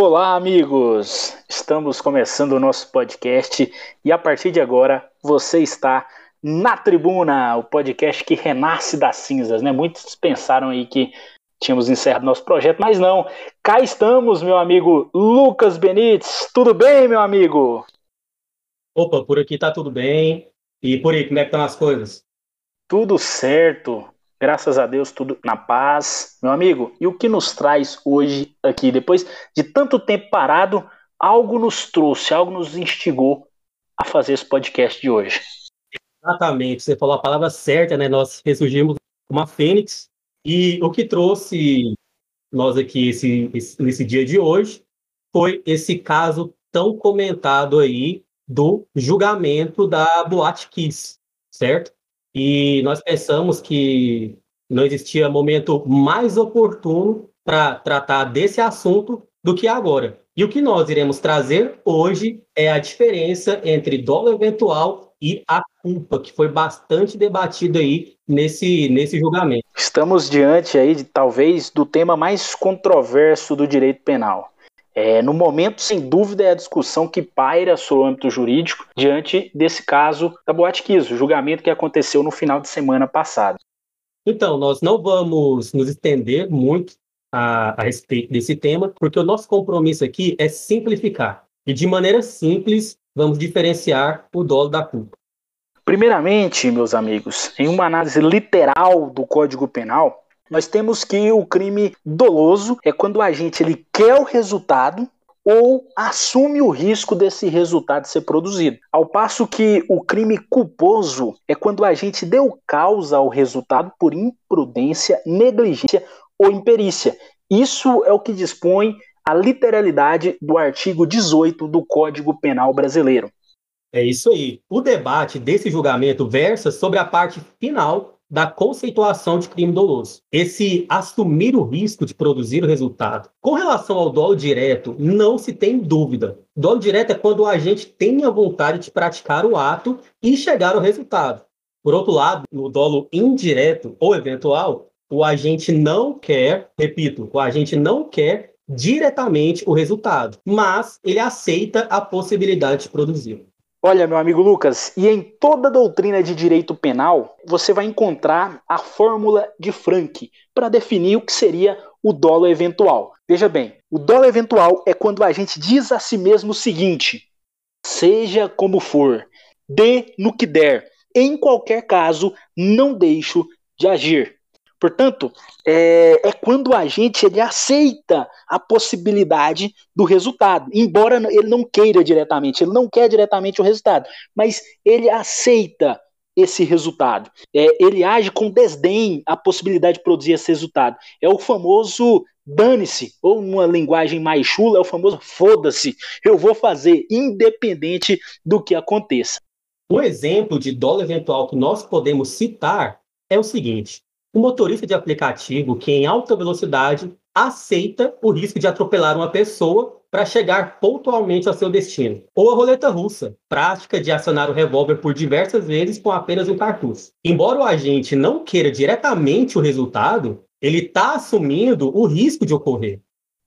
Olá, amigos! Estamos começando o nosso podcast e a partir de agora você está na Tribuna, o podcast que renasce das cinzas, né? Muitos pensaram aí que tínhamos encerrado nosso projeto, mas não. Cá estamos, meu amigo Lucas Benites. Tudo bem, meu amigo? Opa, por aqui tá tudo bem. E por aí, como é que estão as coisas? Tudo certo. Graças a Deus, tudo na paz. Meu amigo, e o que nos traz hoje aqui? Depois de tanto tempo parado, algo nos trouxe, algo nos instigou a fazer esse podcast de hoje. Exatamente, você falou a palavra certa, né? Nós ressurgimos uma fênix e o que trouxe nós aqui esse, esse, nesse dia de hoje foi esse caso tão comentado aí do julgamento da Boate Kiss, certo? E nós pensamos que não existia momento mais oportuno para tratar desse assunto do que agora. E o que nós iremos trazer hoje é a diferença entre dolo eventual e a culpa, que foi bastante debatido aí nesse, nesse julgamento. Estamos diante aí de talvez do tema mais controverso do direito penal. É, no momento, sem dúvida, é a discussão que paira sobre o âmbito jurídico diante desse caso da Boate Kiss, o julgamento que aconteceu no final de semana passado. Então, nós não vamos nos estender muito a, a respeito desse tema, porque o nosso compromisso aqui é simplificar. E de maneira simples, vamos diferenciar o dolo da culpa. Primeiramente, meus amigos, em uma análise literal do Código Penal, nós temos que o crime doloso é quando o agente ele quer o resultado ou assume o risco desse resultado ser produzido. Ao passo que o crime culposo é quando o agente deu causa ao resultado por imprudência, negligência ou imperícia. Isso é o que dispõe a literalidade do artigo 18 do Código Penal brasileiro. É isso aí. O debate desse julgamento versa sobre a parte final da conceituação de crime doloso. Esse assumir o risco de produzir o resultado. Com relação ao dolo direto, não se tem dúvida. Dolo direto é quando o agente tem a vontade de praticar o ato e chegar ao resultado. Por outro lado, no dolo indireto ou eventual, o agente não quer, repito, o agente não quer diretamente o resultado, mas ele aceita a possibilidade de produzir. Olha, meu amigo Lucas, e em toda doutrina de direito penal, você vai encontrar a fórmula de Frank para definir o que seria o dolo eventual. Veja bem, o dolo eventual é quando a gente diz a si mesmo o seguinte: seja como for, dê no que der, em qualquer caso, não deixo de agir. Portanto, é, é, quando a gente ele aceita a possibilidade do resultado, embora ele não queira diretamente, ele não quer diretamente o resultado, mas ele aceita esse resultado. É, ele age com desdém a possibilidade de produzir esse resultado. É o famoso dane-se, ou numa linguagem mais chula, é o famoso foda-se, eu vou fazer, independente do que aconteça. Um exemplo de dólar eventual que nós podemos citar é o seguinte: o motorista de aplicativo que em alta velocidade aceita o risco de atropelar uma pessoa para chegar pontualmente ao seu destino. Ou a roleta russa, prática de acionar o revólver por diversas vezes com apenas um cartucho. Embora o agente não queira diretamente o resultado, ele está assumindo o risco de ocorrer.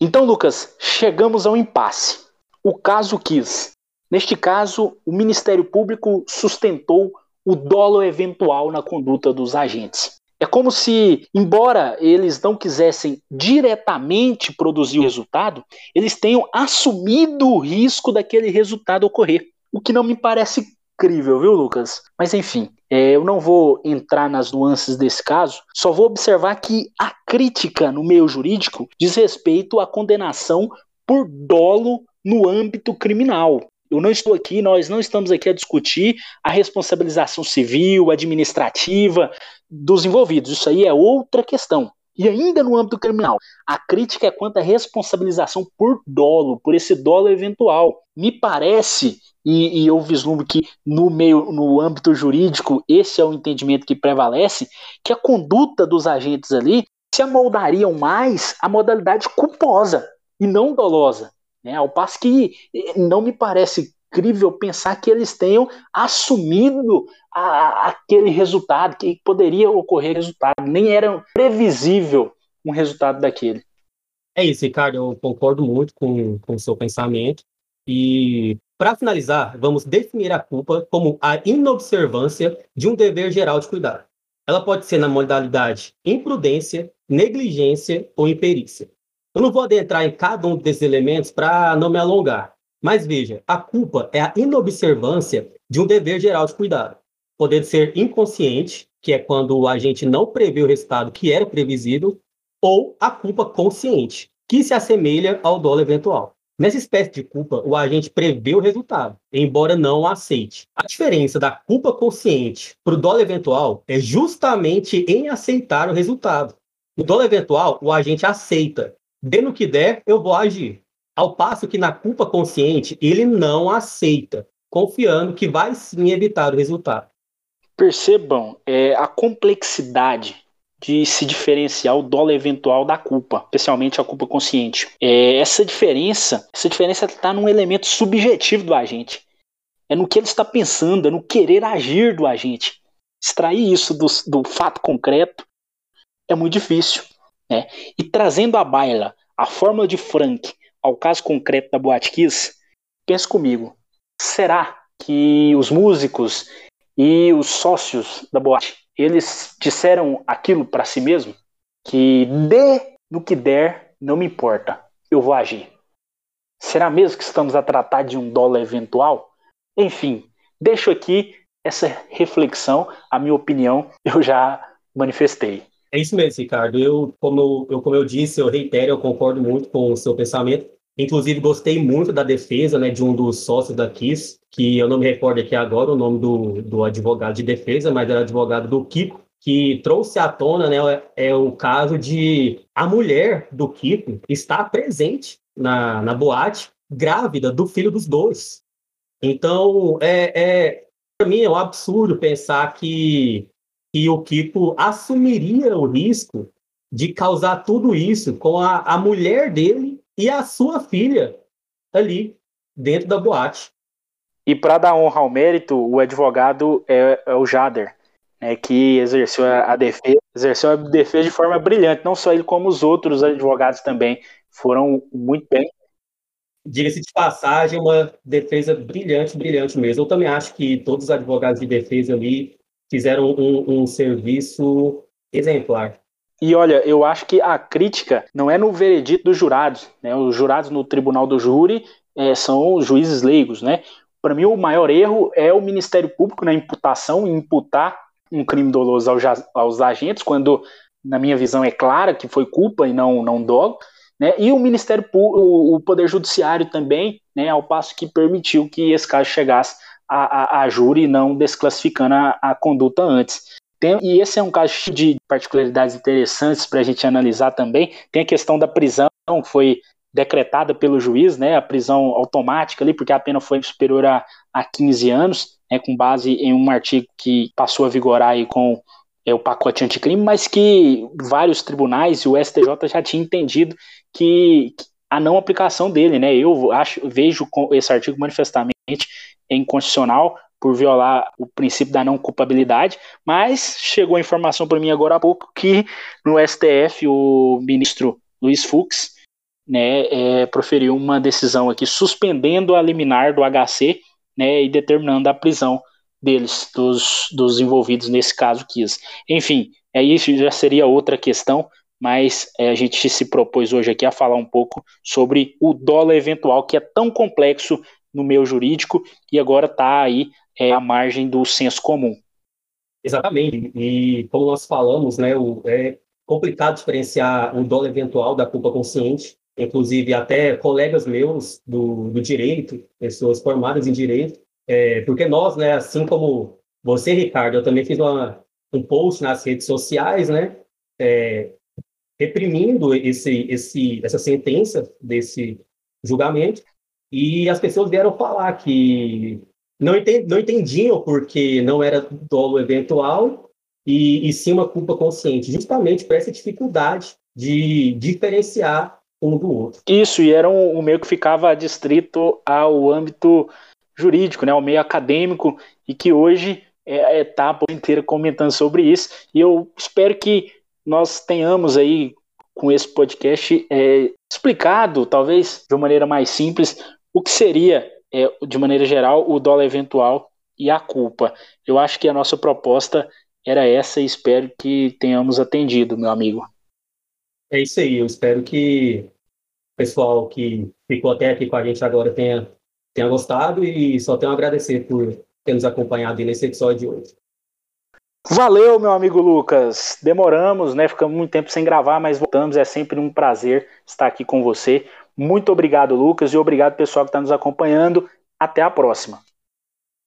Então, Lucas, chegamos ao impasse. O caso quis. Neste caso, o Ministério Público sustentou o dolo eventual na conduta dos agentes. Como se, embora eles não quisessem diretamente produzir o resultado, eles tenham assumido o risco daquele resultado ocorrer. O que não me parece crível, viu, Lucas? Mas enfim, é, eu não vou entrar nas nuances desse caso, só vou observar que a crítica no meio jurídico diz respeito à condenação por dolo no âmbito criminal. Eu não estou aqui, nós não estamos aqui a discutir a responsabilização civil, administrativa dos envolvidos. Isso aí é outra questão. E ainda no âmbito criminal, a crítica é quanto à responsabilização por dolo, por esse dolo eventual. Me parece, e, e eu vislumbro que no meio, no âmbito jurídico, esse é o entendimento que prevalece, que a conduta dos agentes ali se amoldariam mais à modalidade culposa e não dolosa. Né? Ao passo que não me parece incrível pensar que eles tenham assumido a, aquele resultado, que poderia ocorrer resultado. Nem era previsível um resultado daquele. É isso, Ricardo. Eu concordo muito com, com o seu pensamento. E, para finalizar, vamos definir a culpa como a inobservância de um dever geral de cuidado. Ela pode ser na modalidade imprudência, negligência ou imperícia. Eu não vou adentrar em cada um desses elementos para não me alongar, mas veja, a culpa é a inobservância de um dever geral de cuidado. Poder ser inconsciente, que é quando a gente não prevê o resultado que era previsível, ou a culpa consciente, que se assemelha ao dolo eventual. Nessa espécie de culpa, o agente prevê o resultado, embora não o aceite. A diferença da culpa consciente para o dolo eventual é justamente em aceitar o resultado. No dolo eventual, o agente aceita. Dendo que der, eu vou agir. Ao passo que na culpa consciente, ele não aceita, confiando que vai sim evitar o resultado. Percebam é, a complexidade de se diferenciar o dolo eventual da culpa, especialmente a culpa consciente. É, essa diferença, essa diferença está num elemento subjetivo do agente. É no que ele está pensando, é no querer agir do agente. Extrair isso do, do fato concreto é muito difícil. Né? E trazendo à baila a fórmula de Frank ao caso concreto da Boate Kiss, pense comigo, será que os músicos e os sócios da boate eles disseram aquilo para si mesmo? Que dê no que der, não me importa, eu vou agir. Será mesmo que estamos a tratar de um dólar eventual? Enfim, deixo aqui essa reflexão, a minha opinião eu já manifestei. É isso mesmo, Ricardo. Eu, como eu, como eu disse, eu reitero, eu concordo muito com o seu pensamento. Inclusive, gostei muito da defesa né, de um dos sócios da KISS, que eu não me recordo aqui agora o nome do, do advogado de defesa, mas era advogado do Kiko, que trouxe à tona né, é o caso de a mulher do Kiko estar presente na, na boate, grávida do filho dos dois. Então, é, é para mim é um absurdo pensar que, que o Kiko assumiria o risco de causar tudo isso com a, a mulher dele e a sua filha ali dentro da boate. E para dar honra ao mérito, o advogado é, é o Jader, né, que exerceu a, a, defesa, exerceu a defesa de forma brilhante, não só ele como os outros advogados também foram muito bem. Diga-se de passagem, uma defesa brilhante, brilhante mesmo. Eu também acho que todos os advogados de defesa ali fizeram um, um serviço exemplar. E olha, eu acho que a crítica não é no veredito dos jurados. Né? Os jurados no tribunal do júri é, são juízes leigos. Né? Para mim, o maior erro é o Ministério Público na imputação, imputar um crime doloso aos, aos agentes, quando, na minha visão, é clara que foi culpa e não, não dolo. Né? E o Ministério Público, o Poder Judiciário também, né, ao passo que permitiu que esse caso chegasse a, a, a júri, não desclassificando a, a conduta antes. Tem, e esse é um caso de particularidades interessantes para a gente analisar também. Tem a questão da prisão, que foi decretada pelo juiz, né, a prisão automática ali, porque a pena foi superior a, a 15 anos, né, com base em um artigo que passou a vigorar aí com é, o pacote anticrime, mas que vários tribunais e o STJ já tinha entendido que, que a não aplicação dele, né, eu acho, vejo esse artigo manifestamente inconstitucional, por violar o princípio da não culpabilidade, mas chegou a informação para mim agora há pouco que no STF o ministro Luiz Fux né, é, proferiu uma decisão aqui suspendendo a liminar do HC né, e determinando a prisão deles, dos, dos envolvidos nesse caso Kiss. Enfim, é isso já seria outra questão, mas é, a gente se propôs hoje aqui a falar um pouco sobre o dólar eventual, que é tão complexo no meio jurídico e agora está aí é, à margem do senso comum. Exatamente. E como nós falamos, né, o, é complicado diferenciar o dolo eventual da culpa consciente. Inclusive, até colegas meus do, do direito, pessoas formadas em direito, é, porque nós, né, assim como você, Ricardo, eu também fiz uma, um post nas redes sociais, né, é, reprimindo esse, esse, essa sentença desse julgamento, e as pessoas vieram falar que não, não entendiam porque não era dolo eventual e, e sim uma culpa consciente, justamente por essa dificuldade de diferenciar um do outro. Isso, e era um, um meio que ficava distrito ao âmbito jurídico, né, ao meio acadêmico, e que hoje é, é, a por inteira comentando sobre isso. E eu espero que nós tenhamos aí com esse podcast é, explicado, talvez de uma maneira mais simples, o que seria, é, de maneira geral, o dólar eventual e a culpa. Eu acho que a nossa proposta era essa e espero que tenhamos atendido, meu amigo. É isso aí, eu espero que o pessoal que ficou até aqui com a gente agora tenha, tenha gostado e só tenho a agradecer por ter nos acompanhado nesse episódio de hoje. Valeu, meu amigo Lucas. Demoramos, né? Ficamos muito tempo sem gravar, mas voltamos. É sempre um prazer estar aqui com você. Muito obrigado, Lucas, e obrigado, pessoal que está nos acompanhando. Até a próxima.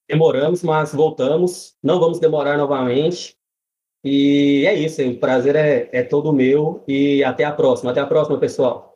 Demoramos, mas voltamos. Não vamos demorar novamente. E é isso. O prazer é, é todo meu. E até a próxima. Até a próxima, pessoal.